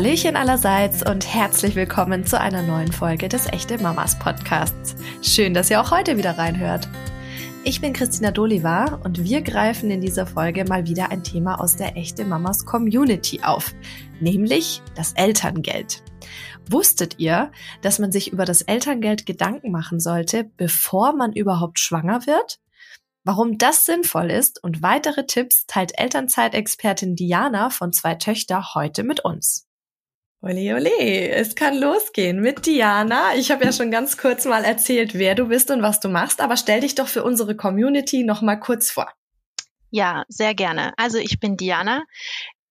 Hallöchen allerseits und herzlich willkommen zu einer neuen Folge des Echte Mamas Podcasts. Schön, dass ihr auch heute wieder reinhört. Ich bin Christina Doliva und wir greifen in dieser Folge mal wieder ein Thema aus der Echte Mamas Community auf, nämlich das Elterngeld. Wusstet ihr, dass man sich über das Elterngeld Gedanken machen sollte, bevor man überhaupt schwanger wird? Warum das sinnvoll ist und weitere Tipps teilt Elternzeitexpertin Diana von zwei Töchter heute mit uns. Ole, ole, es kann losgehen mit Diana. Ich habe ja schon ganz kurz mal erzählt, wer du bist und was du machst, aber stell dich doch für unsere Community noch mal kurz vor. Ja, sehr gerne. Also ich bin Diana.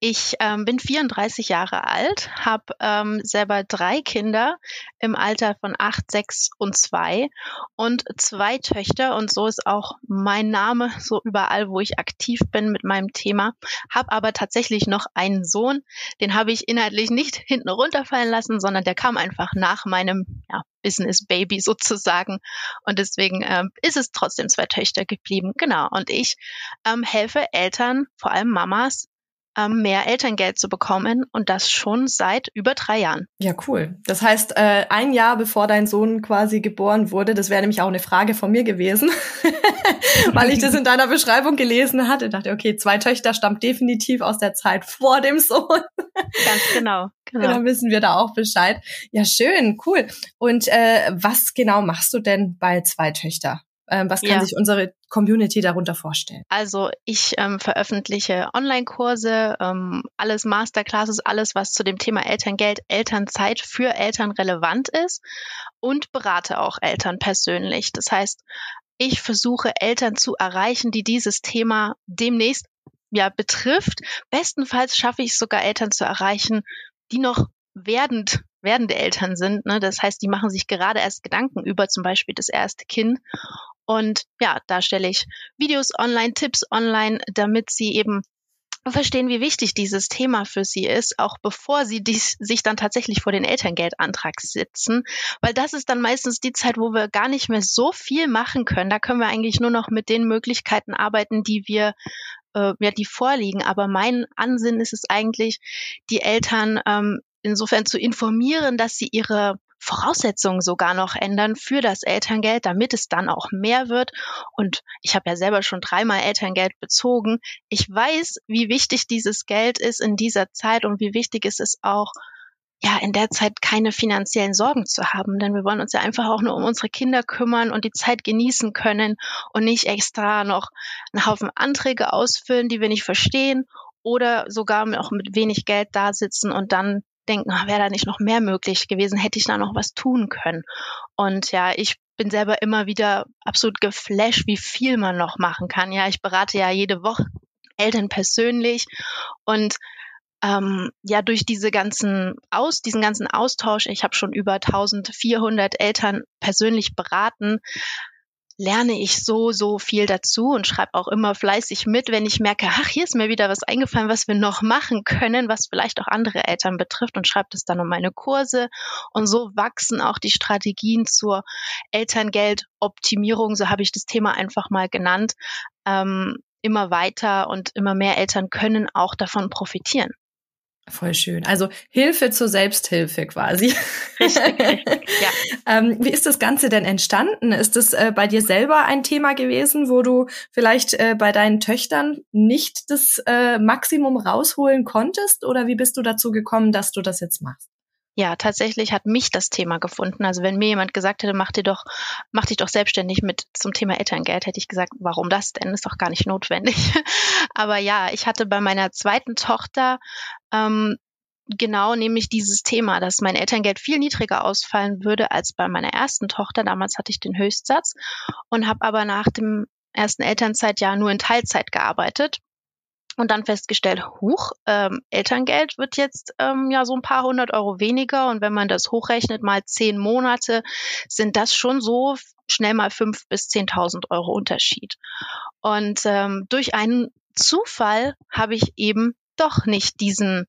Ich ähm, bin 34 Jahre alt, habe ähm, selber drei Kinder im Alter von acht, sechs und zwei und zwei Töchter und so ist auch mein Name so überall, wo ich aktiv bin mit meinem Thema. Habe aber tatsächlich noch einen Sohn, den habe ich inhaltlich nicht hinten runterfallen lassen, sondern der kam einfach nach meinem ja, Business Baby sozusagen und deswegen ähm, ist es trotzdem zwei Töchter geblieben. Genau und ich ähm, helfe Eltern, vor allem Mamas ähm, mehr Elterngeld zu bekommen und das schon seit über drei Jahren. Ja, cool. Das heißt, äh, ein Jahr bevor dein Sohn quasi geboren wurde, das wäre nämlich auch eine Frage von mir gewesen, weil ich das in deiner Beschreibung gelesen hatte, dachte, okay, zwei Töchter stammt definitiv aus der Zeit vor dem Sohn. Ganz genau. Genau. Dann wissen wir da auch Bescheid. Ja, schön, cool. Und äh, was genau machst du denn bei zwei Töchter? Ähm, was kann ja. sich unsere Community darunter vorstellen? Also ich ähm, veröffentliche Online-Kurse, ähm, alles Masterclasses, alles, was zu dem Thema Elterngeld, Elternzeit für Eltern relevant ist und berate auch Eltern persönlich. Das heißt, ich versuche Eltern zu erreichen, die dieses Thema demnächst ja betrifft. Bestenfalls schaffe ich es sogar Eltern zu erreichen, die noch werdend werdende Eltern sind. Ne? Das heißt, die machen sich gerade erst Gedanken über zum Beispiel das erste Kind und ja, da stelle ich Videos online, Tipps online, damit sie eben verstehen, wie wichtig dieses Thema für sie ist, auch bevor sie dies, sich dann tatsächlich vor den Elterngeldantrag sitzen, weil das ist dann meistens die Zeit, wo wir gar nicht mehr so viel machen können. Da können wir eigentlich nur noch mit den Möglichkeiten arbeiten, die wir äh, ja, die vorliegen. Aber mein Ansinn ist es eigentlich, die Eltern ähm, insofern zu informieren, dass sie ihre Voraussetzungen sogar noch ändern für das Elterngeld, damit es dann auch mehr wird. Und ich habe ja selber schon dreimal Elterngeld bezogen. Ich weiß, wie wichtig dieses Geld ist in dieser Zeit und wie wichtig es ist auch, ja, in der Zeit keine finanziellen Sorgen zu haben, denn wir wollen uns ja einfach auch nur um unsere Kinder kümmern und die Zeit genießen können und nicht extra noch einen Haufen Anträge ausfüllen, die wir nicht verstehen oder sogar auch mit wenig Geld da sitzen und dann denken, ach, wäre da nicht noch mehr möglich gewesen, hätte ich da noch was tun können. Und ja, ich bin selber immer wieder absolut geflasht, wie viel man noch machen kann. Ja, ich berate ja jede Woche Eltern persönlich und ähm, ja durch diese ganzen aus diesen ganzen Austausch, ich habe schon über 1400 Eltern persönlich beraten, lerne ich so, so viel dazu und schreibe auch immer fleißig mit, wenn ich merke, ach, hier ist mir wieder was eingefallen, was wir noch machen können, was vielleicht auch andere Eltern betrifft und schreibe das dann um meine Kurse. Und so wachsen auch die Strategien zur Elterngeldoptimierung, so habe ich das Thema einfach mal genannt, ähm, immer weiter und immer mehr Eltern können auch davon profitieren. Voll schön. Also Hilfe zur Selbsthilfe quasi. Richtig, richtig ja. ähm, wie ist das Ganze denn entstanden? Ist es äh, bei dir selber ein Thema gewesen, wo du vielleicht äh, bei deinen Töchtern nicht das äh, Maximum rausholen konntest? Oder wie bist du dazu gekommen, dass du das jetzt machst? Ja, tatsächlich hat mich das Thema gefunden. Also wenn mir jemand gesagt hätte, mach dir doch, mach dich doch selbstständig mit zum Thema Elterngeld, hätte ich gesagt, warum das denn? Ist doch gar nicht notwendig. Aber ja, ich hatte bei meiner zweiten Tochter ähm, genau nämlich dieses Thema, dass mein Elterngeld viel niedriger ausfallen würde als bei meiner ersten Tochter. Damals hatte ich den Höchstsatz und habe aber nach dem ersten Elternzeitjahr nur in Teilzeit gearbeitet und dann festgestellt, huch, ähm, Elterngeld wird jetzt ähm, ja so ein paar hundert Euro weniger und wenn man das hochrechnet mal zehn Monate, sind das schon so schnell mal fünf bis zehntausend Euro Unterschied. Und ähm, durch einen Zufall habe ich eben doch nicht diesen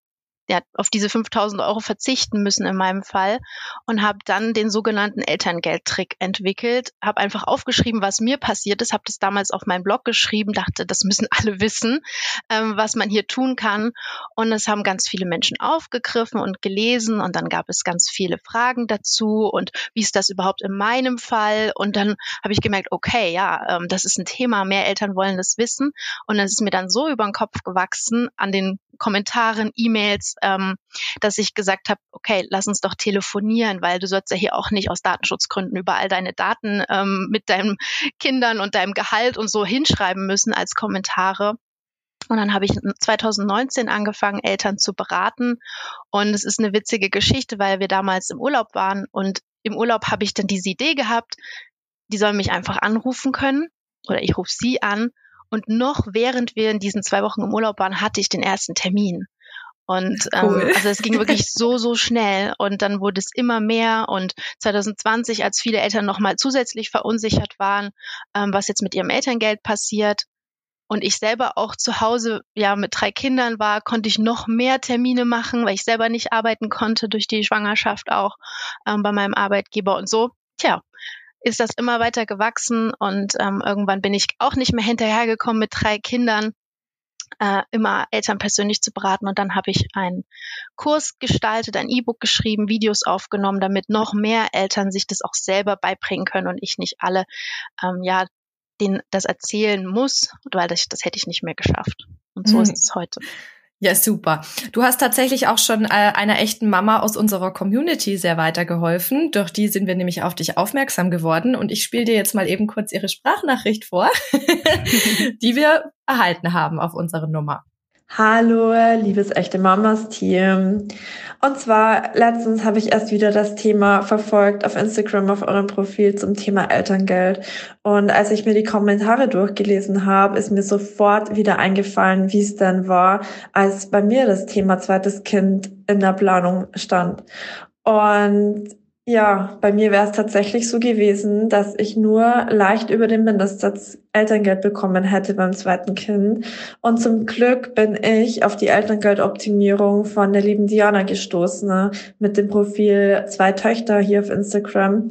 ja, auf diese 5000 Euro verzichten müssen in meinem Fall und habe dann den sogenannten Elterngeldtrick entwickelt, habe einfach aufgeschrieben, was mir passiert ist, habe das damals auf meinen Blog geschrieben, dachte, das müssen alle wissen, ähm, was man hier tun kann und es haben ganz viele Menschen aufgegriffen und gelesen und dann gab es ganz viele Fragen dazu und wie ist das überhaupt in meinem Fall und dann habe ich gemerkt, okay, ja, ähm, das ist ein Thema, mehr Eltern wollen das wissen und es ist mir dann so über den Kopf gewachsen an den Kommentaren, E-Mails, ähm, dass ich gesagt habe, okay, lass uns doch telefonieren, weil du sollst ja hier auch nicht aus Datenschutzgründen überall deine Daten ähm, mit deinen Kindern und deinem Gehalt und so hinschreiben müssen als Kommentare. Und dann habe ich 2019 angefangen, Eltern zu beraten. Und es ist eine witzige Geschichte, weil wir damals im Urlaub waren. Und im Urlaub habe ich dann diese Idee gehabt, die sollen mich einfach anrufen können oder ich rufe sie an und noch während wir in diesen zwei Wochen im Urlaub waren, hatte ich den ersten Termin. Und ähm, cool. ähm, also es ging wirklich so, so schnell und dann wurde es immer mehr und 2020, als viele Eltern nochmal zusätzlich verunsichert waren, ähm, was jetzt mit ihrem Elterngeld passiert und ich selber auch zu Hause ja mit drei Kindern war, konnte ich noch mehr Termine machen, weil ich selber nicht arbeiten konnte durch die Schwangerschaft auch ähm, bei meinem Arbeitgeber und so. Tja, ist das immer weiter gewachsen und ähm, irgendwann bin ich auch nicht mehr hinterhergekommen mit drei Kindern äh, immer Eltern persönlich zu beraten und dann habe ich einen Kurs gestaltet, ein E-Book geschrieben, Videos aufgenommen, damit noch mehr Eltern sich das auch selber beibringen können und ich nicht alle ähm, ja denen das erzählen muss, weil das, das hätte ich nicht mehr geschafft. Und so mhm. ist es heute. Ja, super. Du hast tatsächlich auch schon äh, einer echten Mama aus unserer Community sehr weitergeholfen. Durch die sind wir nämlich auf dich aufmerksam geworden. Und ich spiele dir jetzt mal eben kurz ihre Sprachnachricht vor, die wir erhalten haben auf unsere Nummer. Hallo, liebes echte Mamas Team. Und zwar letztens habe ich erst wieder das Thema verfolgt auf Instagram auf eurem Profil zum Thema Elterngeld. Und als ich mir die Kommentare durchgelesen habe, ist mir sofort wieder eingefallen, wie es denn war, als bei mir das Thema zweites Kind in der Planung stand. Und ja, bei mir wäre es tatsächlich so gewesen, dass ich nur leicht über den Mindestsatz Elterngeld bekommen hätte beim zweiten Kind. Und zum Glück bin ich auf die Elterngeldoptimierung von der lieben Diana gestoßen, ne, mit dem Profil zwei Töchter hier auf Instagram.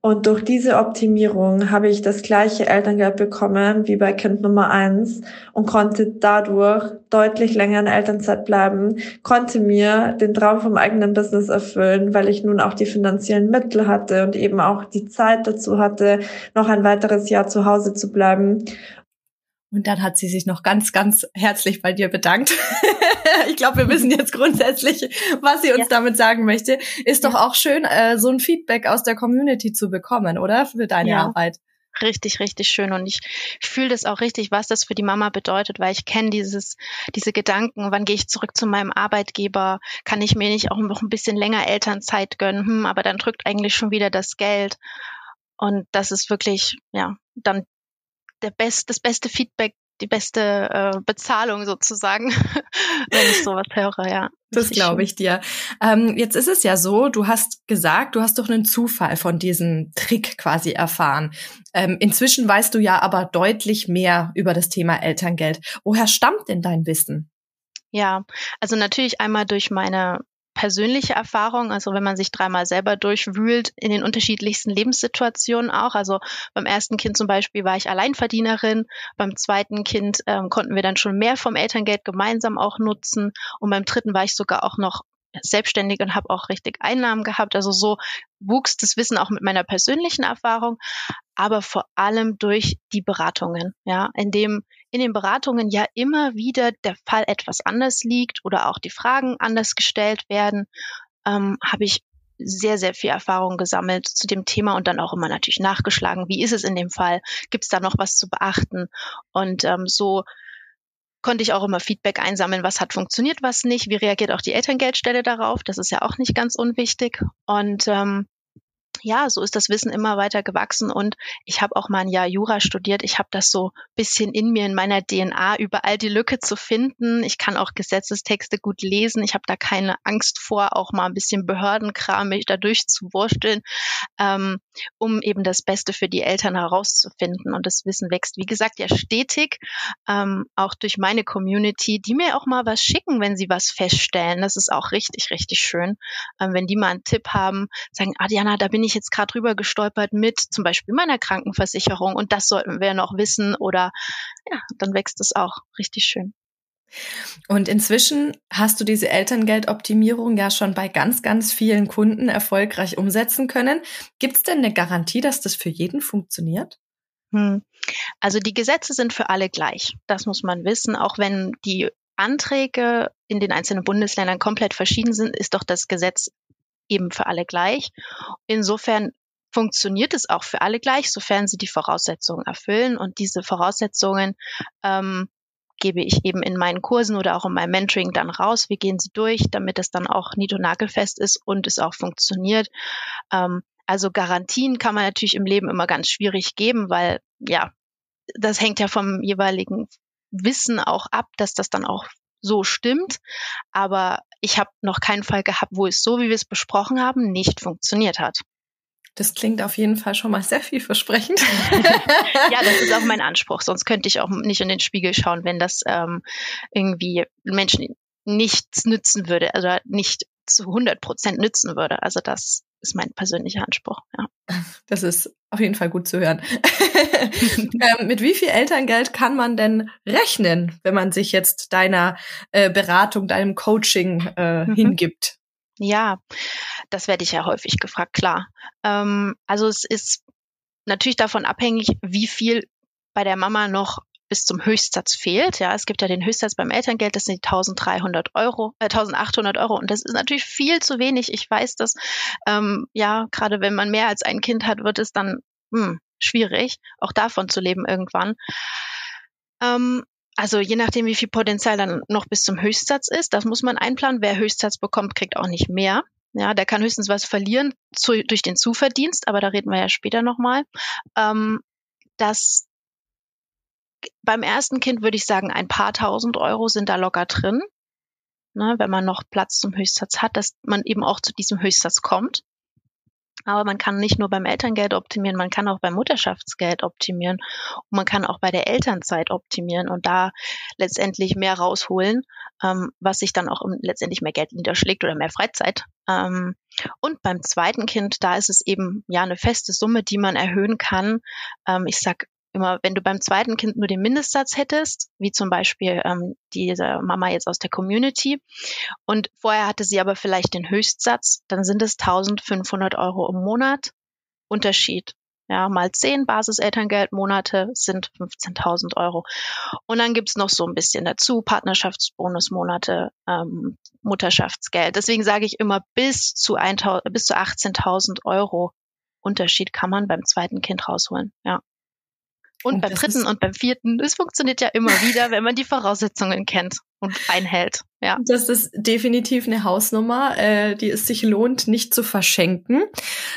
Und durch diese Optimierung habe ich das gleiche Elterngeld bekommen wie bei Kind Nummer eins und konnte dadurch deutlich länger in Elternzeit bleiben, konnte mir den Traum vom eigenen Business erfüllen, weil ich nun auch die finanziellen Mittel hatte und eben auch die Zeit dazu hatte, noch ein weiteres Jahr zu Hause zu bleiben. Und dann hat sie sich noch ganz, ganz herzlich bei dir bedankt. ich glaube, wir wissen jetzt grundsätzlich, was sie uns ja. damit sagen möchte. Ist ja. doch auch schön, äh, so ein Feedback aus der Community zu bekommen, oder? Für deine ja. Arbeit. Richtig, richtig schön. Und ich fühle das auch richtig, was das für die Mama bedeutet, weil ich kenne dieses, diese Gedanken, wann gehe ich zurück zu meinem Arbeitgeber, kann ich mir nicht auch noch ein bisschen länger Elternzeit gönnen, hm, aber dann drückt eigentlich schon wieder das Geld. Und das ist wirklich, ja, dann der best, das beste Feedback, die beste äh, Bezahlung sozusagen, wenn ich sowas höre, ja. Das glaube ich dir. Ähm, jetzt ist es ja so, du hast gesagt, du hast doch einen Zufall von diesem Trick quasi erfahren. Ähm, inzwischen weißt du ja aber deutlich mehr über das Thema Elterngeld. Woher stammt denn dein Wissen? Ja, also natürlich einmal durch meine persönliche Erfahrung, also wenn man sich dreimal selber durchwühlt in den unterschiedlichsten Lebenssituationen auch. Also beim ersten Kind zum Beispiel war ich Alleinverdienerin, beim zweiten Kind ähm, konnten wir dann schon mehr vom Elterngeld gemeinsam auch nutzen und beim dritten war ich sogar auch noch selbstständig und habe auch richtig Einnahmen gehabt. Also so wuchs das Wissen auch mit meiner persönlichen Erfahrung, aber vor allem durch die Beratungen, ja, in dem in den Beratungen ja immer wieder der Fall etwas anders liegt oder auch die Fragen anders gestellt werden, ähm, habe ich sehr, sehr viel Erfahrung gesammelt zu dem Thema und dann auch immer natürlich nachgeschlagen, wie ist es in dem Fall, gibt es da noch was zu beachten? Und ähm, so konnte ich auch immer Feedback einsammeln, was hat funktioniert, was nicht, wie reagiert auch die Elterngeldstelle darauf, das ist ja auch nicht ganz unwichtig. Und ähm, ja, so ist das Wissen immer weiter gewachsen und ich habe auch mal ein Jahr Jura studiert. Ich habe das so bisschen in mir, in meiner DNA, überall die Lücke zu finden. Ich kann auch Gesetzestexte gut lesen. Ich habe da keine Angst vor, auch mal ein bisschen Behördenkram mich da durchzuwursteln, ähm, um eben das Beste für die Eltern herauszufinden. Und das Wissen wächst, wie gesagt, ja stetig, ähm, auch durch meine Community, die mir auch mal was schicken, wenn sie was feststellen. Das ist auch richtig, richtig schön. Ähm, wenn die mal einen Tipp haben, sagen, Diana, da bin ich jetzt gerade drüber gestolpert mit zum Beispiel meiner Krankenversicherung und das sollten wir noch wissen oder ja, dann wächst es auch richtig schön. Und inzwischen hast du diese Elterngeldoptimierung ja schon bei ganz, ganz vielen Kunden erfolgreich umsetzen können. Gibt es denn eine Garantie, dass das für jeden funktioniert? Hm. Also die Gesetze sind für alle gleich. Das muss man wissen. Auch wenn die Anträge in den einzelnen Bundesländern komplett verschieden sind, ist doch das Gesetz eben für alle gleich. Insofern funktioniert es auch für alle gleich, sofern sie die Voraussetzungen erfüllen. Und diese Voraussetzungen ähm, gebe ich eben in meinen Kursen oder auch in meinem Mentoring dann raus. Wir gehen sie durch, damit es dann auch nied- und nagelfest ist und es auch funktioniert. Ähm, also Garantien kann man natürlich im Leben immer ganz schwierig geben, weil ja, das hängt ja vom jeweiligen Wissen auch ab, dass das dann auch so stimmt. Aber ich habe noch keinen Fall gehabt, wo es so, wie wir es besprochen haben, nicht funktioniert hat. Das klingt auf jeden Fall schon mal sehr vielversprechend. ja, das ist auch mein Anspruch. Sonst könnte ich auch nicht in den Spiegel schauen, wenn das ähm, irgendwie Menschen nichts nützen würde, also nicht zu 100 Prozent nützen würde. Also das ist mein persönlicher Anspruch. Ja. Das ist auf jeden Fall gut zu hören. ähm, mit wie viel Elterngeld kann man denn rechnen, wenn man sich jetzt deiner äh, Beratung, deinem Coaching äh, mhm. hingibt? Ja, das werde ich ja häufig gefragt, klar. Ähm, also es ist natürlich davon abhängig, wie viel bei der Mama noch bis zum Höchstsatz fehlt. Ja, es gibt ja den Höchstsatz beim Elterngeld, das sind die 1300 Euro, äh, 1800 Euro. Und das ist natürlich viel zu wenig. Ich weiß das. Ähm, ja, gerade wenn man mehr als ein Kind hat, wird es dann hm, schwierig, auch davon zu leben irgendwann. Ähm, also je nachdem, wie viel Potenzial dann noch bis zum Höchstsatz ist, das muss man einplanen. Wer Höchstsatz bekommt, kriegt auch nicht mehr. Ja, der kann höchstens was verlieren zu, durch den Zuverdienst, aber da reden wir ja später nochmal. Ähm, das beim ersten Kind würde ich sagen, ein paar tausend Euro sind da locker drin. Ne, wenn man noch Platz zum Höchstsatz hat, dass man eben auch zu diesem Höchstsatz kommt. Aber man kann nicht nur beim Elterngeld optimieren, man kann auch beim Mutterschaftsgeld optimieren und man kann auch bei der Elternzeit optimieren und da letztendlich mehr rausholen, ähm, was sich dann auch letztendlich mehr Geld niederschlägt oder mehr Freizeit. Ähm, und beim zweiten Kind, da ist es eben ja eine feste Summe, die man erhöhen kann. Ähm, ich sag immer, wenn du beim zweiten Kind nur den Mindestsatz hättest, wie zum Beispiel ähm, diese Mama jetzt aus der Community, und vorher hatte sie aber vielleicht den Höchstsatz, dann sind es 1500 Euro im Monat Unterschied. Ja, mal zehn Basiselterngeldmonate sind 15.000 Euro. Und dann gibt's noch so ein bisschen dazu, Partnerschaftsbonusmonate, ähm, Mutterschaftsgeld. Deswegen sage ich immer, bis zu, bis zu 18.000 Euro Unterschied kann man beim zweiten Kind rausholen. Ja. Und, und beim dritten und beim vierten, es funktioniert ja immer wieder, wenn man die Voraussetzungen kennt und einhält. Ja. Das ist definitiv eine Hausnummer, äh, die es sich lohnt, nicht zu verschenken.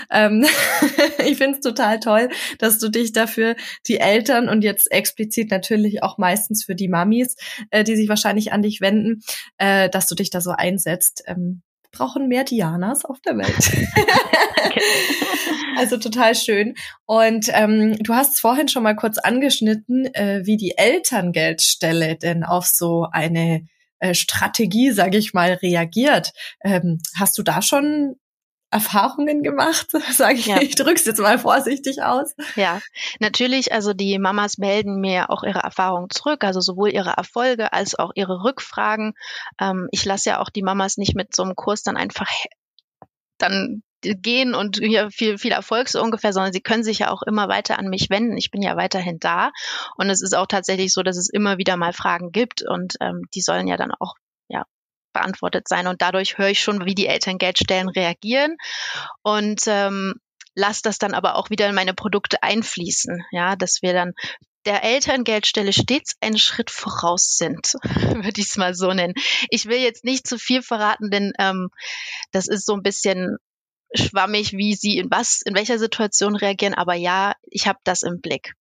Ähm ich finde es total toll, dass du dich dafür die Eltern und jetzt explizit natürlich auch meistens für die Mamis, äh, die sich wahrscheinlich an dich wenden, äh, dass du dich da so einsetzt. Ähm, brauchen mehr Dianas auf der Welt. also total schön. Und ähm, du hast es vorhin schon mal kurz angeschnitten, äh, wie die Elterngeldstelle denn auf so eine äh, Strategie, sage ich mal, reagiert. Ähm, hast du da schon Erfahrungen gemacht, sage ich. Ja. Ich drück's jetzt mal vorsichtig aus. Ja, natürlich. Also die Mamas melden mir auch ihre Erfahrungen zurück, also sowohl ihre Erfolge als auch ihre Rückfragen. Ähm, ich lasse ja auch die Mamas nicht mit so einem Kurs dann einfach dann gehen und hier viel, viel Erfolg so ungefähr, sondern sie können sich ja auch immer weiter an mich wenden. Ich bin ja weiterhin da. Und es ist auch tatsächlich so, dass es immer wieder mal Fragen gibt und ähm, die sollen ja dann auch ja, beantwortet sein. Und dadurch höre ich schon, wie die Elterngeldstellen reagieren. Und ähm, lasse das dann aber auch wieder in meine Produkte einfließen. Ja, dass wir dann der Elterngeldstelle stets einen Schritt voraus sind, würde ich es mal so nennen. Ich will jetzt nicht zu viel verraten, denn ähm, das ist so ein bisschen schwammig, wie sie in was, in welcher Situation reagieren, aber ja, ich habe das im Blick.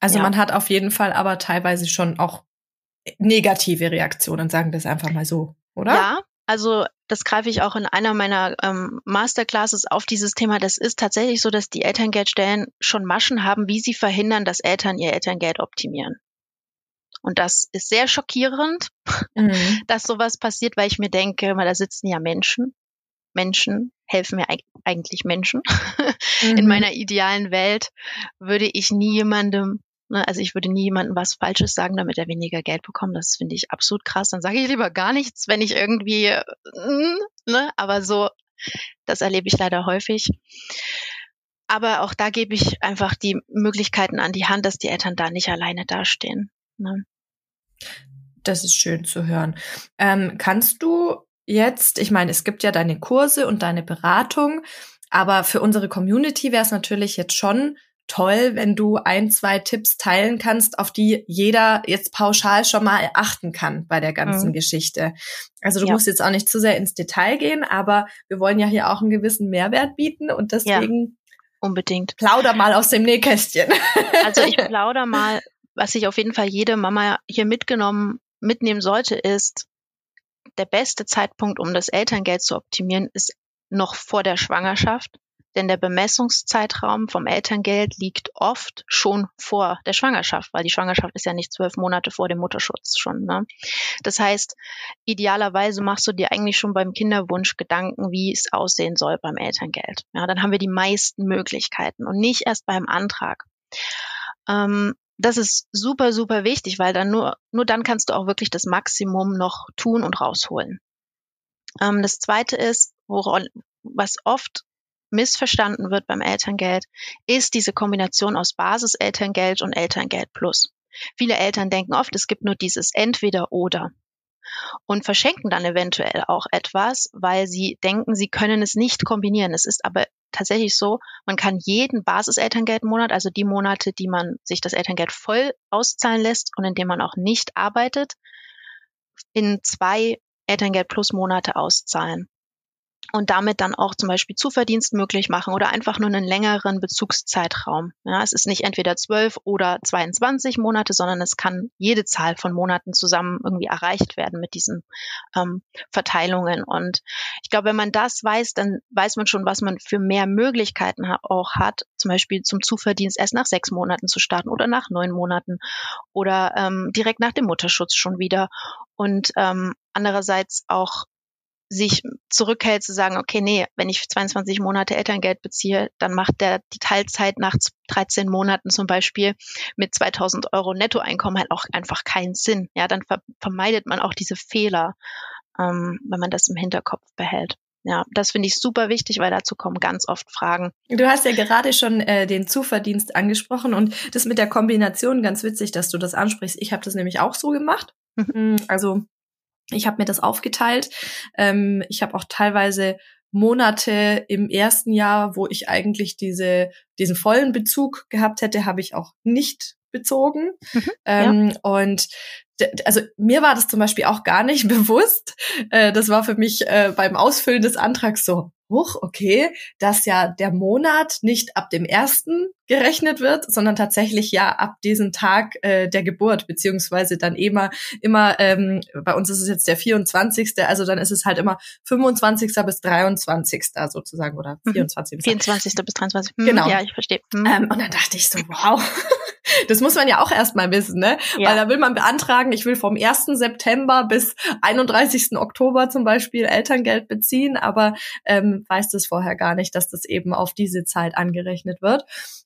Also Ja. man hat auf jeden Fall aber teilweise schon auch negative Reaktionen, sagen wir es einfach mal so, oder? Ja, also das greife ich auch in einer meiner ähm, Masterclasses auf dieses Thema. Das ist tatsächlich so, dass die Elterngeldstellen schon Maschen haben, wie sie verhindern, dass Eltern ihr Elterngeld optimieren. Und das ist sehr schockierend, Mhm. dass sowas passiert, weil ich mir denke, mal da sitzen ja Menschen. Menschen helfen mir eig- eigentlich Menschen. In Mhm. meiner idealen Welt würde ich nie jemandem, ne, also ich würde nie jemandem was Falsches sagen, damit er weniger Geld bekommt. Das finde ich absolut krass. Dann sage ich lieber gar nichts, wenn ich irgendwie, äh, ne, aber so, das erlebe ich leider häufig. Aber auch da gebe ich einfach die Möglichkeiten an die Hand, dass die Eltern da nicht alleine dastehen. Ne? Das ist schön zu hören. Ähm, kannst du jetzt, ich meine, es gibt ja deine Kurse und deine Beratung, aber für unsere Community wäre es natürlich jetzt schon toll, wenn du ein, zwei Tipps teilen kannst, auf die jeder jetzt pauschal schon mal achten kann bei der ganzen Mhm. Geschichte. Also du Ja. musst jetzt auch nicht zu sehr ins Detail gehen, aber wir wollen ja hier auch einen gewissen Mehrwert bieten und deswegen Unbedingt. plauder mal aus dem Nähkästchen. Also ich plauder mal, was sich auf jeden Fall jede Mama hier mitgenommen, mitnehmen sollte, ist, der beste Zeitpunkt, um das Elterngeld zu optimieren, ist noch vor der Schwangerschaft. Denn der Bemessungszeitraum vom Elterngeld liegt oft schon vor der Schwangerschaft, weil die Schwangerschaft ist ja nicht zwölf Monate vor dem Mutterschutz schon. Ne? Das heißt, idealerweise machst du dir eigentlich schon beim Kinderwunsch Gedanken, wie es aussehen soll beim Elterngeld. Ja, dann haben wir die meisten Möglichkeiten und nicht erst beim Antrag. Ähm, das ist super, super wichtig, weil dann nur, nur dann kannst du auch wirklich das Maximum noch tun und rausholen. Ähm, das zweite ist, woran, was oft missverstanden wird beim Elterngeld, ist diese Kombination aus Basiselterngeld und Elterngeld plus. Viele Eltern denken oft, es gibt nur dieses entweder oder und verschenken dann eventuell auch etwas, weil sie denken, sie können es nicht kombinieren. Es ist aber tatsächlich so, man kann jeden Basiselterngeldmonat, also die Monate, die man sich das Elterngeld voll auszahlen lässt und in dem man auch nicht arbeitet, in zwei Elterngeld plus Monate auszahlen. Und damit dann auch zum Beispiel Zuverdienst möglich machen oder einfach nur einen längeren Bezugszeitraum. Ja, es ist nicht entweder 12 oder 22 Monate, sondern es kann jede Zahl von Monaten zusammen irgendwie erreicht werden mit diesen ähm, Verteilungen. Und ich glaube, wenn man das weiß, dann weiß man schon, was man für mehr Möglichkeiten ha auch hat, zum Beispiel zum Zuverdienst erst nach sechs Monaten zu starten oder nach neun Monaten oder ähm, direkt nach dem Mutterschutz schon wieder. Und ähm, andererseits auch sich zurückhält zu sagen, okay, nee, wenn ich 22 Monate Elterngeld beziehe, dann macht der die Teilzeit nach 13 Monaten zum Beispiel mit 2000 Euro Nettoeinkommen halt auch einfach keinen Sinn. Ja, dann ver vermeidet man auch diese Fehler, ähm, wenn man das im Hinterkopf behält. Ja, das finde ich super wichtig, weil dazu kommen ganz oft Fragen. Du hast ja gerade schon äh, den Zuverdienst angesprochen und das mit der Kombination ganz witzig, dass du das ansprichst. Ich habe das nämlich auch so gemacht. Mhm. Also ich habe mir das aufgeteilt. Ähm, ich habe auch teilweise Monate im ersten Jahr, wo ich eigentlich diese, diesen vollen Bezug gehabt hätte, habe ich auch nicht bezogen. Mhm, ähm, ja. Und also mir war das zum Beispiel auch gar nicht bewusst. Äh, das war für mich äh, beim Ausfüllen des Antrags so, hoch, okay, dass ja der Monat nicht ab dem ersten gerechnet wird, sondern tatsächlich ja ab diesem Tag äh, der Geburt, beziehungsweise dann immer, immer, ähm, bei uns ist es jetzt der 24. Also dann ist es halt immer 25. bis 23. sozusagen oder 24. Mhm. 24. bis 23. Hm, genau. Ja, ich verstehe. Hm. Ähm, und dann dachte ich so, wow. Das muss man ja auch erstmal wissen, ne? Ja. Weil da will man beantragen, ich will vom 1. September bis 31. Oktober zum Beispiel Elterngeld beziehen, aber ähm, weiß das vorher gar nicht, dass das eben auf diese Zeit angerechnet wird.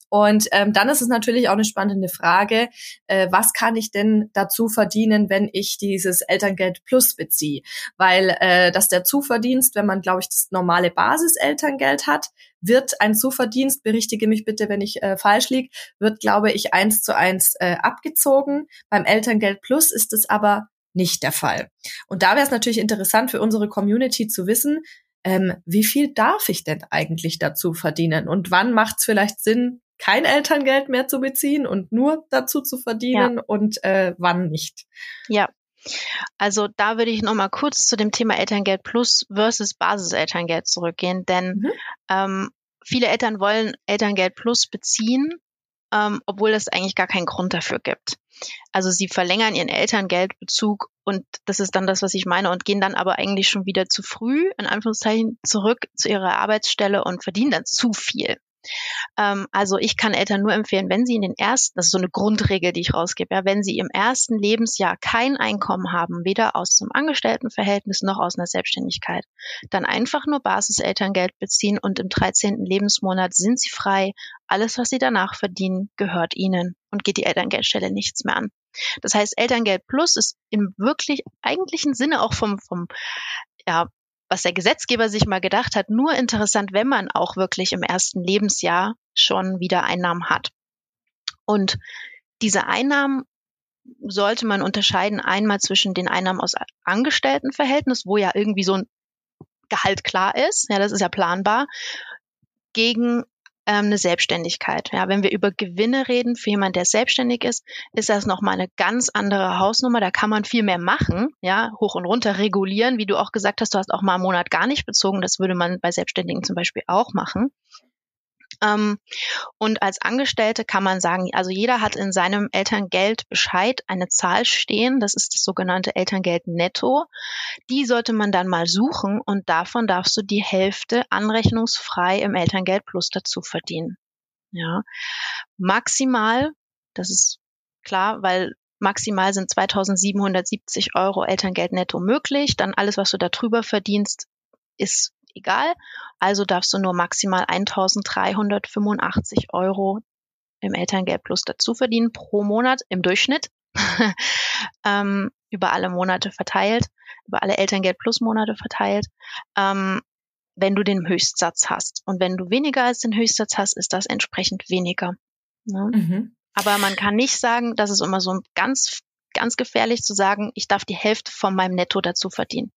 Und ähm, dann ist es natürlich auch eine spannende Frage, äh, was kann ich denn dazu verdienen, wenn ich dieses Elterngeld Plus beziehe? Weil äh, dass der Zuverdienst, wenn man, glaube ich, das normale Basiselterngeld hat, wird ein Zuverdienst, berichtige mich bitte, wenn ich äh, falsch liege, wird, glaube ich, eins zu eins äh, abgezogen. Beim Elterngeld Plus ist es aber nicht der Fall. Und da wäre es natürlich interessant für unsere Community zu wissen, ähm, wie viel darf ich denn eigentlich dazu verdienen und wann macht es vielleicht Sinn, kein Elterngeld mehr zu beziehen und nur dazu zu verdienen ja. und äh, wann nicht. Ja, Also da würde ich noch mal kurz zu dem Thema Elterngeld Plus versus Basiselterngeld zurückgehen, denn mhm. ähm, viele Eltern wollen Elterngeld Plus beziehen, ähm, obwohl es eigentlich gar keinen Grund dafür gibt. Also sie verlängern ihren Elterngeldbezug und das ist dann das, was ich meine, und gehen dann aber eigentlich schon wieder zu früh, in Anführungszeichen, zurück zu ihrer Arbeitsstelle und verdienen dann zu viel. Ähm, also ich kann Eltern nur empfehlen, wenn sie in den ersten, das ist so eine Grundregel, die ich rausgebe, ja, wenn sie im ersten Lebensjahr kein Einkommen haben, weder aus dem Angestelltenverhältnis noch aus einer Selbstständigkeit, dann einfach nur Basiselterngeld beziehen und im 13. Lebensmonat sind sie frei. Alles, was sie danach verdienen, gehört ihnen und geht die Elterngeldstelle nichts mehr an. Das heißt, Elterngeld Plus ist im wirklich eigentlichen Sinne auch vom, vom ja, was der Gesetzgeber sich mal gedacht hat, nur interessant, wenn man auch wirklich im ersten Lebensjahr schon wieder Einnahmen hat. Und diese Einnahmen sollte man unterscheiden einmal zwischen den Einnahmen aus Angestelltenverhältnis, wo ja irgendwie so ein Gehalt klar ist, ja, das ist ja planbar, gegen ähm, eine Selbstständigkeit. Ja, wenn wir über Gewinne reden für jemanden, der selbstständig ist, ist das nochmal eine ganz andere Hausnummer. Da kann man viel mehr machen, ja, hoch und runter regulieren, wie du auch gesagt hast, du hast auch mal einen Monat gar nicht bezogen. Das würde man bei Selbstständigen zum Beispiel auch machen. Ähm, und als Angestellte kann man sagen, also jeder hat in seinem Elterngeldbescheid eine Zahl stehen. Das ist das sogenannte Elterngeld netto. Die sollte man dann mal suchen und davon darfst du die Hälfte anrechnungsfrei im Elterngeld plus dazu verdienen. Ja. Maximal, das ist klar, weil maximal sind 2770 Euro Elterngeld netto möglich. Dann alles, was du darüber verdienst, ist egal. Also darfst du nur maximal 1385 Euro im Elterngeld plus dazu verdienen pro Monat im Durchschnitt. ähm, über alle Monate verteilt, über alle Elterngeld plus Monate verteilt, ähm, wenn du den Höchstsatz hast. Und wenn du weniger als den Höchstsatz hast, ist das entsprechend weniger. Ne? Mhm. Aber man kann nicht sagen, das ist immer so ganz, ganz gefährlich zu sagen, ich darf die Hälfte von meinem Netto dazu verdienen.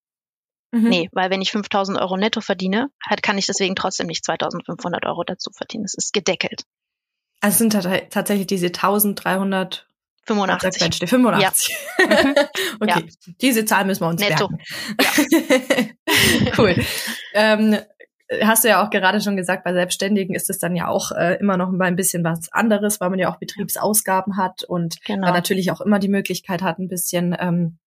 Mhm. Nee, weil wenn ich 5000 Euro netto verdiene, halt kann ich deswegen trotzdem nicht 2500 Euro dazu verdienen. Es ist gedeckelt. Also es sind tatsächlich diese 1300 85. 85. Ja. Okay, ja. diese Zahl müssen wir uns Netto. merken. Ja. cool. Ähm, hast du ja auch gerade schon gesagt, bei Selbstständigen ist es dann ja auch äh, immer noch mal ein bisschen was anderes, weil man ja auch Betriebsausgaben hat und genau. natürlich auch immer die Möglichkeit hat, ein bisschen ähm,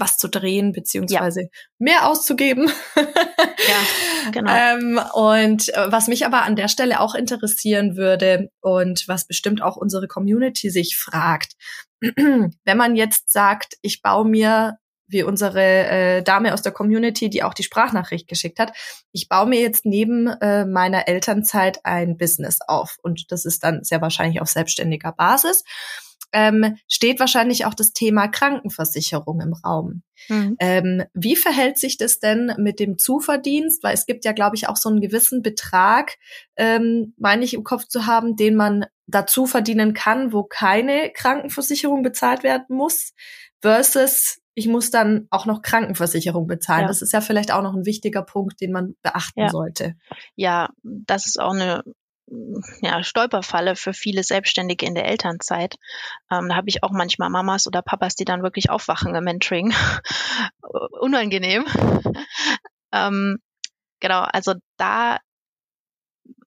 was zu drehen, beziehungsweise ja. mehr auszugeben. ja, genau. ähm, und äh, was mich aber an der Stelle auch interessieren würde und was bestimmt auch unsere Community sich fragt, wenn man jetzt sagt, ich baue mir wie unsere äh, Dame aus der Community, die auch die Sprachnachricht geschickt hat. Ich baue mir jetzt neben äh, meiner Elternzeit ein Business auf und das ist dann sehr wahrscheinlich auf selbstständiger Basis ähm, steht wahrscheinlich auch das Thema Krankenversicherung im Raum. Mhm. Ähm, wie verhält sich das denn mit dem Zuverdienst? Weil es gibt ja, glaube ich, auch so einen gewissen Betrag, ähm, meine ich im Kopf zu haben, den man dazu verdienen kann, wo keine Krankenversicherung bezahlt werden muss, versus ich muss dann auch noch Krankenversicherung bezahlen. Ja. Das ist ja vielleicht auch noch ein wichtiger Punkt, den man beachten ja. sollte. Ja, das ist auch eine ja, Stolperfalle für viele Selbstständige in der Elternzeit. Ähm, da habe ich auch manchmal Mamas oder Papas, die dann wirklich aufwachen im Mentoring. Unangenehm. ähm, genau, also da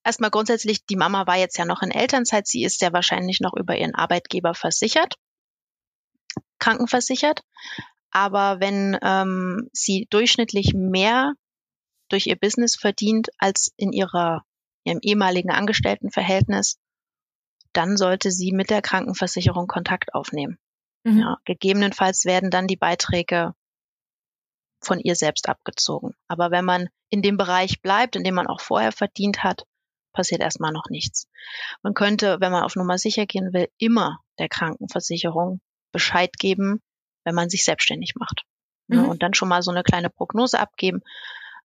erstmal grundsätzlich, die Mama war jetzt ja noch in Elternzeit, sie ist ja wahrscheinlich noch über ihren Arbeitgeber versichert, krankenversichert. Aber wenn ähm, sie durchschnittlich mehr durch ihr Business verdient als in ihrer ihrem ehemaligen Angestelltenverhältnis, dann sollte sie mit der Krankenversicherung Kontakt aufnehmen. Mhm. Ja, gegebenenfalls werden dann die Beiträge von ihr selbst abgezogen. Aber wenn man in dem Bereich bleibt, in dem man auch vorher verdient hat, passiert erstmal noch nichts. Man könnte, wenn man auf Nummer sicher gehen will, immer der Krankenversicherung Bescheid geben, wenn man sich selbstständig macht. Mhm. Ja, und dann schon mal so eine kleine Prognose abgeben.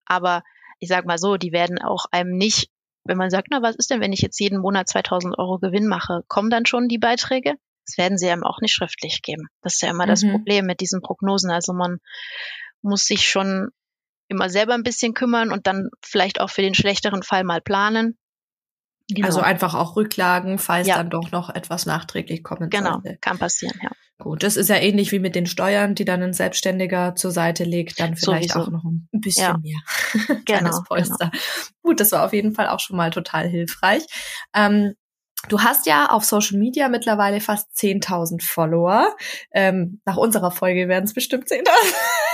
Aber ich sag mal so, die werden auch einem nicht wenn man sagt, na, was ist denn, wenn ich jetzt jeden Monat 2000 Euro Gewinn mache, kommen dann schon die Beiträge? Das werden sie einem auch nicht schriftlich geben. Das ist ja immer mhm. das Problem mit diesen Prognosen. Also man muss sich schon immer selber ein bisschen kümmern und dann vielleicht auch für den schlechteren Fall mal planen. Genau. Also einfach auch Rücklagen, falls ja. dann doch noch etwas nachträglich kommen Genau, sollte. kann passieren, ja. gut, das ist ja ähnlich wie mit den Steuern, die dann ein Selbstständiger zur Seite legt, dann vielleicht Sowieso. auch noch ein bisschen ja. mehr. Kleines genau, Polster. Genau. Gut, das war auf jeden Fall auch schon mal total hilfreich. Ähm, Du hast ja auf Social Media mittlerweile fast 10.000 Follower. Ähm, nach unserer Folge werden es bestimmt 10.000.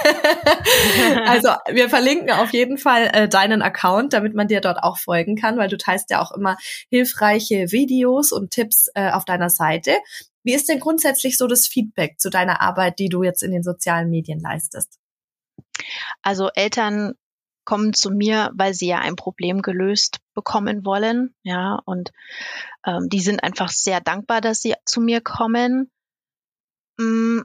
also wir verlinken auf jeden Fall äh, deinen Account, damit man dir dort auch folgen kann, weil du teilst ja auch immer hilfreiche Videos und Tipps äh, auf deiner Seite. Wie ist denn grundsätzlich so das Feedback zu deiner Arbeit, die du jetzt in den sozialen Medien leistest? Also Eltern kommen zu mir, weil sie ja ein Problem gelöst bekommen wollen, ja, und ähm, die sind einfach sehr dankbar, dass sie zu mir kommen. Mm,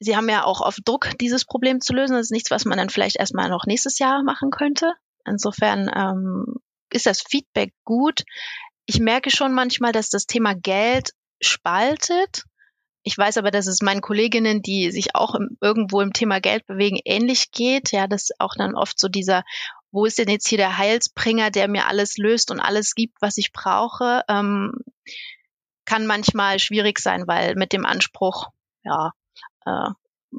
sie haben ja auch auf Druck, dieses Problem zu lösen. Das ist nichts, was man dann vielleicht erstmal noch nächstes Jahr machen könnte. Insofern ähm, ist das Feedback gut. Ich merke schon manchmal, dass das Thema Geld spaltet. Ich weiß aber, dass es meinen Kolleginnen, die sich auch im, irgendwo im Thema Geld bewegen, ähnlich geht. Ja, dass auch dann oft so dieser, wo ist denn jetzt hier der Heilsbringer, der mir alles löst und alles gibt, was ich brauche, ähm, kann manchmal schwierig sein, weil mit dem Anspruch, ja, äh,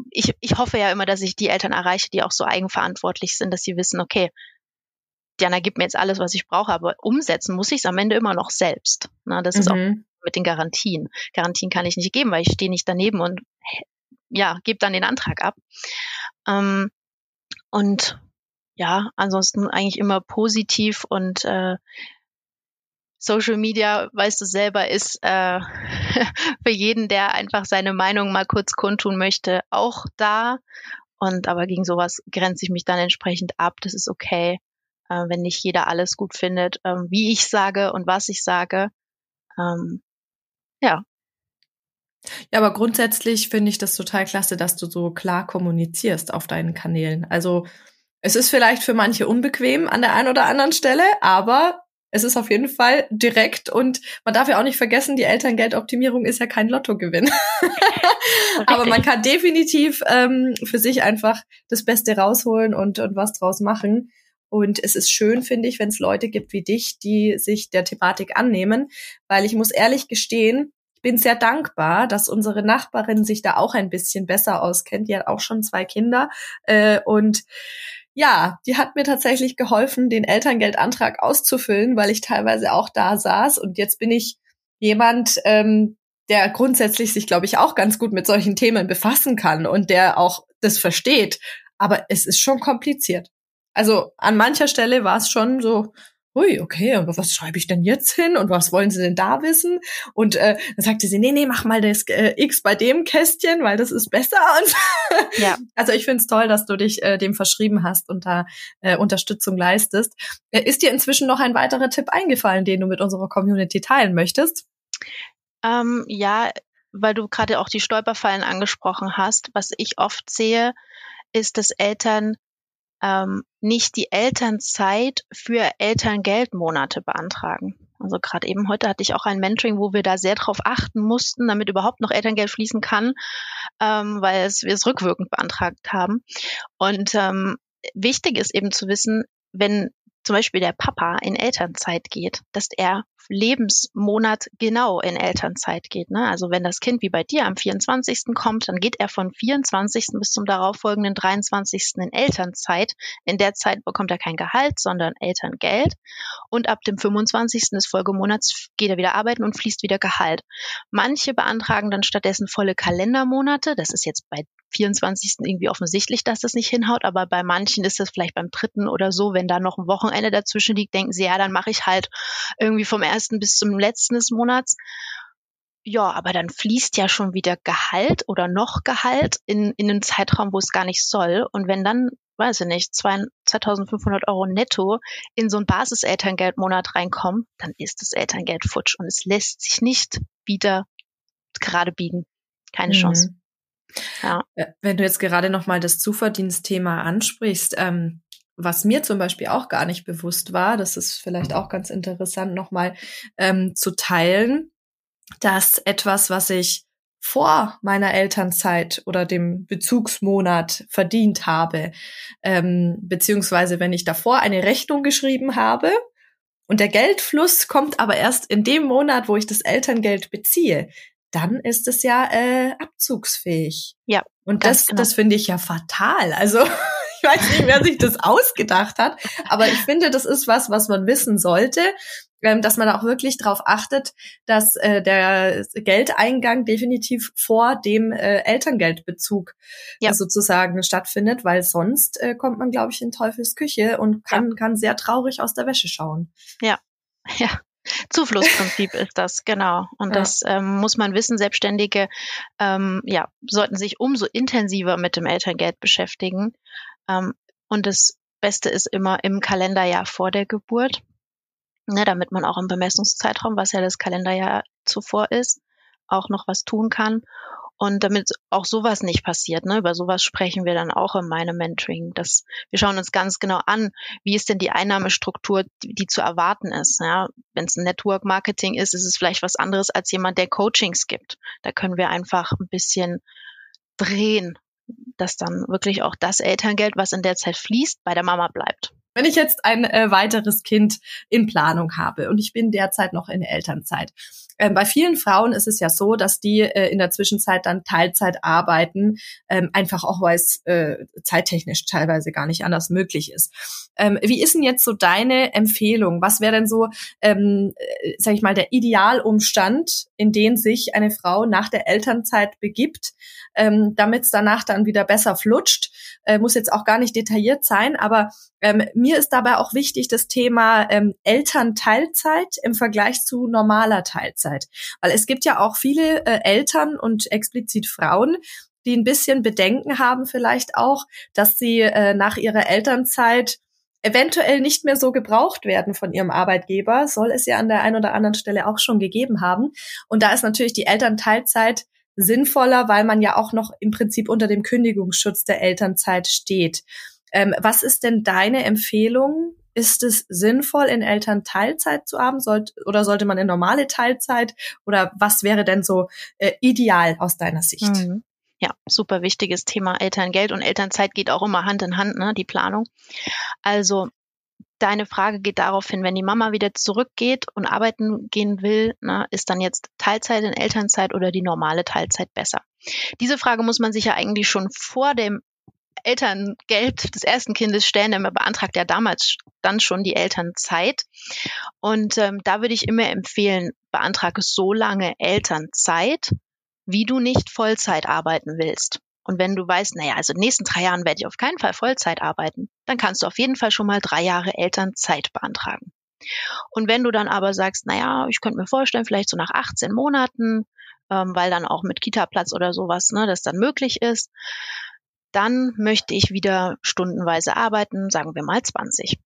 ich, ich hoffe ja immer, dass ich die Eltern erreiche, die auch so eigenverantwortlich sind, dass sie wissen, okay, Diana gibt mir jetzt alles, was ich brauche, aber umsetzen muss ich es am Ende immer noch selbst. Na, das mhm. ist auch mhm mit den Garantien. Garantien kann ich nicht geben, weil ich stehe nicht daneben und ja, gebe dann den Antrag ab. Ähm, und ja, ansonsten eigentlich immer positiv und äh, Social Media, weißt du selber, ist äh, für jeden, der einfach seine Meinung mal kurz kundtun möchte, auch da. Und aber gegen sowas grenze ich mich dann entsprechend ab. Das ist okay, äh, wenn nicht jeder alles gut findet, äh, wie ich sage und was ich sage. Ähm, ja. Ja, aber grundsätzlich finde ich das total klasse, dass du so klar kommunizierst auf deinen Kanälen. Also es ist vielleicht für manche unbequem an der einen oder anderen Stelle, aber es ist auf jeden Fall direkt und man darf ja auch nicht vergessen, die Elterngeldoptimierung ist ja kein Lottogewinn. aber man kann definitiv ähm, für sich einfach das Beste rausholen und, und was draus machen. Und es ist schön, finde ich, wenn es Leute gibt wie dich, die sich der Thematik annehmen, weil ich muss ehrlich gestehen, ich bin sehr dankbar, dass unsere Nachbarin sich da auch ein bisschen besser auskennt. Die hat auch schon zwei Kinder äh, und ja, die hat mir tatsächlich geholfen, den Elterngeldantrag auszufüllen, weil ich teilweise auch da saß. Und jetzt bin ich jemand, ähm, der grundsätzlich sich, glaube ich, auch ganz gut mit solchen Themen befassen kann und der auch das versteht. Aber es ist schon kompliziert. Also an mancher Stelle war es schon so, ui, okay, aber was schreibe ich denn jetzt hin und was wollen Sie denn da wissen? Und äh, dann sagte sie, nee, nee, mach mal das äh, X bei dem Kästchen, weil das ist besser. Und ja. Also ich finde es toll, dass du dich äh, dem verschrieben hast und da äh, Unterstützung leistest. Äh, ist dir inzwischen noch ein weiterer Tipp eingefallen, den du mit unserer Community teilen möchtest? Ähm, ja, weil du gerade auch die Stolperfallen angesprochen hast. Was ich oft sehe, ist, dass Eltern ähm, nicht die Elternzeit für Elterngeldmonate beantragen. Also gerade eben heute hatte ich auch ein Mentoring, wo wir da sehr darauf achten mussten, damit überhaupt noch Elterngeld fließen kann, ähm, weil es, wir es rückwirkend beantragt haben. Und ähm, wichtig ist eben zu wissen, wenn zum Beispiel der Papa in Elternzeit geht, dass er Lebensmonat genau in Elternzeit geht. Ne? Also wenn das Kind wie bei dir am 24. kommt, dann geht er von 24. bis zum darauffolgenden 23. in Elternzeit. In der Zeit bekommt er kein Gehalt, sondern Elterngeld. Und ab dem 25. des Folgemonats geht er wieder arbeiten und fließt wieder Gehalt. Manche beantragen dann stattdessen volle Kalendermonate. Das ist jetzt bei 24. irgendwie offensichtlich, dass das nicht hinhaut, aber bei manchen ist das vielleicht beim dritten oder so, wenn da noch ein Wochenende dazwischen liegt, denken sie, ja, dann mache ich halt irgendwie vom ersten bis zum letzten des Monats. Ja, aber dann fließt ja schon wieder Gehalt oder noch Gehalt in, in einen Zeitraum, wo es gar nicht soll. Und wenn dann, weiß ich nicht, 2500 Euro netto in so ein Basis-Elterngeldmonat reinkommen, dann ist das Elterngeld futsch und es lässt sich nicht wieder gerade biegen. Keine mhm. Chance. Ja. Äh, wenn du jetzt gerade noch mal das Zuverdienstthema ansprichst, ähm, was mir zum Beispiel auch gar nicht bewusst war, das ist vielleicht auch ganz interessant noch mal ähm, zu teilen, dass etwas, was ich vor meiner Elternzeit oder dem Bezugsmonat verdient habe, ähm, beziehungsweise wenn ich davor eine Rechnung geschrieben habe und der Geldfluss kommt aber erst in dem Monat, wo ich das Elterngeld beziehe, dann ist es ja äh, abzugsfähig. Ja. Und das, genau. das finde ich ja fatal. Also ich weiß nicht, wer sich das ausgedacht hat, aber ich finde, das ist was, was man wissen sollte, ähm, dass man auch wirklich darauf achtet, dass äh, der Geldeingang definitiv vor dem äh, Elterngeldbezug ja. sozusagen stattfindet, weil sonst äh, kommt man, glaube ich, in Teufels Küche und kann, ja. kann sehr traurig aus der Wäsche schauen. Ja, ja. Zuflussprinzip ist das, genau. Und ja. das ähm, muss man wissen. Selbstständige ähm, ja, sollten sich umso intensiver mit dem Elterngeld beschäftigen. Ähm, und das Beste ist immer im Kalenderjahr vor der Geburt, ne, damit man auch im Bemessungszeitraum, was ja das Kalenderjahr zuvor ist, auch noch was tun kann. Und damit auch sowas nicht passiert, ne, über sowas sprechen wir dann auch in meinem Mentoring. Das, wir schauen uns ganz genau an, wie ist denn die Einnahmestruktur, die, die zu erwarten ist. Ja, Wenn es ein Network Marketing ist, ist es vielleicht was anderes als jemand, der Coachings gibt. Da können wir einfach ein bisschen drehen, dass dann wirklich auch das Elterngeld, was in der Zeit fließt, bei der Mama bleibt. Wenn ich jetzt ein äh, weiteres Kind in Planung habe und ich bin derzeit noch in Elternzeit. Äh, bei vielen Frauen ist es ja so, dass die äh, in der Zwischenzeit dann Teilzeit arbeiten, ähm, einfach auch weil es äh, zeittechnisch teilweise gar nicht anders möglich ist. Ähm, wie ist denn jetzt so deine Empfehlung? Was wäre denn so, ähm, äh, sag ich mal, der Idealumstand, in den sich eine Frau nach der Elternzeit begibt, ähm, damit es danach dann wieder besser flutscht? Äh, muss jetzt auch gar nicht detailliert sein, aber ähm, mir ist dabei auch wichtig das Thema ähm, Elternteilzeit im Vergleich zu normaler Teilzeit. Weil es gibt ja auch viele äh, Eltern und explizit Frauen, die ein bisschen Bedenken haben vielleicht auch, dass sie äh, nach ihrer Elternzeit eventuell nicht mehr so gebraucht werden von ihrem Arbeitgeber, soll es ja an der einen oder anderen Stelle auch schon gegeben haben. Und da ist natürlich die Elternteilzeit sinnvoller, weil man ja auch noch im Prinzip unter dem Kündigungsschutz der Elternzeit steht. Ähm, was ist denn deine Empfehlung? Ist es sinnvoll, in Eltern Teilzeit zu haben? Sollt, oder sollte man in normale Teilzeit? Oder was wäre denn so äh, ideal aus deiner Sicht? Mhm. Ja, super wichtiges Thema Elterngeld und Elternzeit geht auch immer Hand in Hand, ne, die Planung. Also deine Frage geht darauf hin, wenn die Mama wieder zurückgeht und arbeiten gehen will, ne, ist dann jetzt Teilzeit in Elternzeit oder die normale Teilzeit besser? Diese Frage muss man sich ja eigentlich schon vor dem Elterngeld des ersten Kindes stellen, denn man beantragt ja damals dann schon die Elternzeit. Und ähm, da würde ich immer empfehlen, beantrage so lange Elternzeit, wie du nicht Vollzeit arbeiten willst. Und wenn du weißt, naja, also in den nächsten drei Jahren werde ich auf keinen Fall Vollzeit arbeiten, dann kannst du auf jeden Fall schon mal drei Jahre Elternzeit beantragen. Und wenn du dann aber sagst, naja, ich könnte mir vorstellen, vielleicht so nach 18 Monaten, ähm, weil dann auch mit Kita-Platz oder sowas, ne, das dann möglich ist, dann möchte ich wieder stundenweise arbeiten, sagen wir mal 20.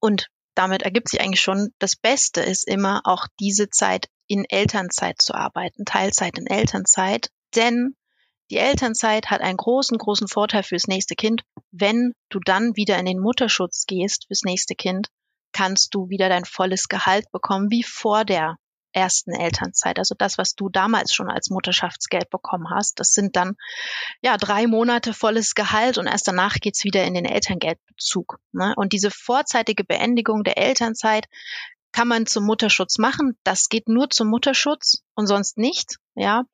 Und damit ergibt sich eigentlich schon, das Beste ist immer auch diese Zeit in Elternzeit zu arbeiten, Teilzeit in Elternzeit, denn die Elternzeit hat einen großen, großen Vorteil fürs nächste Kind. Wenn du dann wieder in den Mutterschutz gehst fürs nächste Kind, kannst du wieder dein volles Gehalt bekommen, wie vor der ersten Elternzeit. Also das, was du damals schon als Mutterschaftsgeld bekommen hast, das sind dann ja drei Monate volles Gehalt und erst danach geht's wieder in den Elterngeldbezug. Ne? Und diese vorzeitige Beendigung der Elternzeit kann man zum Mutterschutz machen. Das geht nur zum Mutterschutz und sonst nicht. Ja.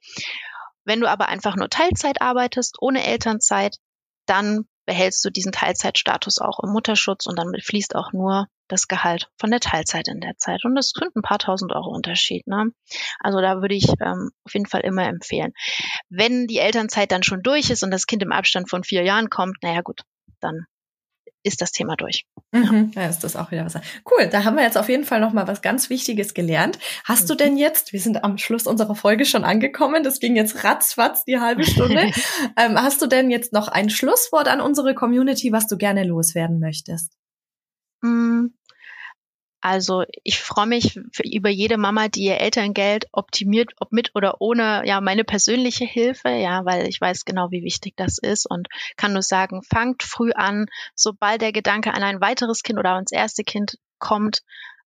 Wenn du aber einfach nur Teilzeit arbeitest, ohne Elternzeit, dann behältst du diesen Teilzeitstatus auch im Mutterschutz und dann fließt auch nur das Gehalt von der Teilzeit in der Zeit. Und das sind ein paar tausend Euro Unterschied. Ne? Also da würde ich ähm, auf jeden Fall immer empfehlen. Wenn die Elternzeit dann schon durch ist und das Kind im Abstand von vier Jahren kommt, naja gut, dann ist das Thema durch. Mhm, ja, ist das auch wieder was. Cool, da haben wir jetzt auf jeden Fall noch mal was ganz Wichtiges gelernt. Hast mhm. du denn jetzt, wir sind am Schluss unserer Folge schon angekommen, das ging jetzt ratzfatz die halbe Stunde. ähm, hast du denn jetzt noch ein Schlusswort an unsere Community, was du gerne loswerden möchtest? Mm, also ich freue mich über jede Mama, die ihr Elterngeld optimiert, ob mit oder ohne ja meine persönliche Hilfe, ja, weil ich weiß genau, wie wichtig das ist und kann nur sagen, fangt früh an, sobald der Gedanke an ein weiteres Kind oder ans erste Kind kommt,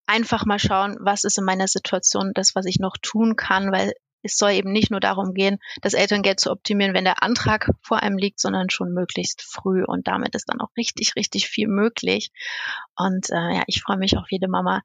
einfach mal schauen, was ist in meiner Situation das, was ich noch tun kann, weil es soll eben nicht nur darum gehen, das Elterngeld zu optimieren, wenn der Antrag vor einem liegt, sondern schon möglichst früh. Und damit ist dann auch richtig, richtig viel möglich. Und äh, ja, ich freue mich auf jede Mama,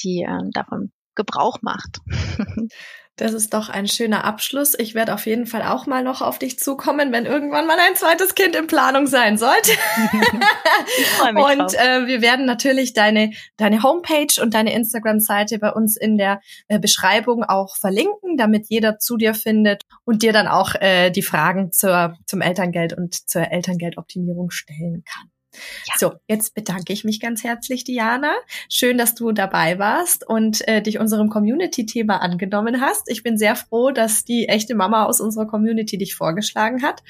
die äh, davon Gebrauch macht. Das ist doch ein schöner Abschluss. Ich werde auf jeden Fall auch mal noch auf dich zukommen, wenn irgendwann mal ein zweites Kind in Planung sein sollte. und äh, wir werden natürlich deine, deine Homepage und deine Instagram-Seite bei uns in der äh, Beschreibung auch verlinken, damit jeder zu dir findet und dir dann auch äh, die Fragen zur, zum Elterngeld und zur Elterngeldoptimierung stellen kann. Ja. So, jetzt bedanke ich mich ganz herzlich, Diana. Schön, dass du dabei warst und äh, dich unserem Community-Thema angenommen hast. Ich bin sehr froh, dass die echte Mama aus unserer Community dich vorgeschlagen hat.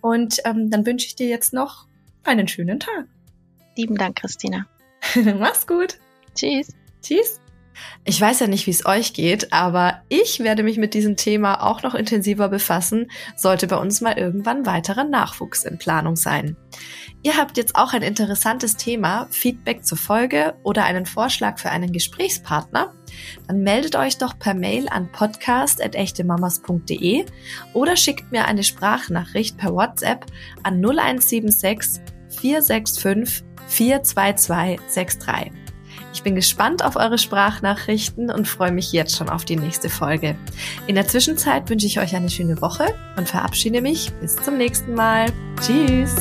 Und ähm, dann wünsche ich dir jetzt noch einen schönen Tag. Lieben Dank, Christina. Mach's gut. Tschüss. Tschüss. Ich weiß ja nicht, wie es euch geht, aber ich werde mich mit diesem Thema auch noch intensiver befassen, sollte bei uns mal irgendwann weiterer Nachwuchs in Planung sein. Ihr habt jetzt auch ein interessantes Thema, Feedback zur Folge oder einen Vorschlag für einen Gesprächspartner? Dann meldet euch doch per Mail an podcast.echtemamas.de oder schickt mir eine Sprachnachricht per WhatsApp an 0176 465 42263. Ich bin gespannt auf eure Sprachnachrichten und freue mich jetzt schon auf die nächste Folge. In der Zwischenzeit wünsche ich euch eine schöne Woche und verabschiede mich bis zum nächsten Mal. Tschüss!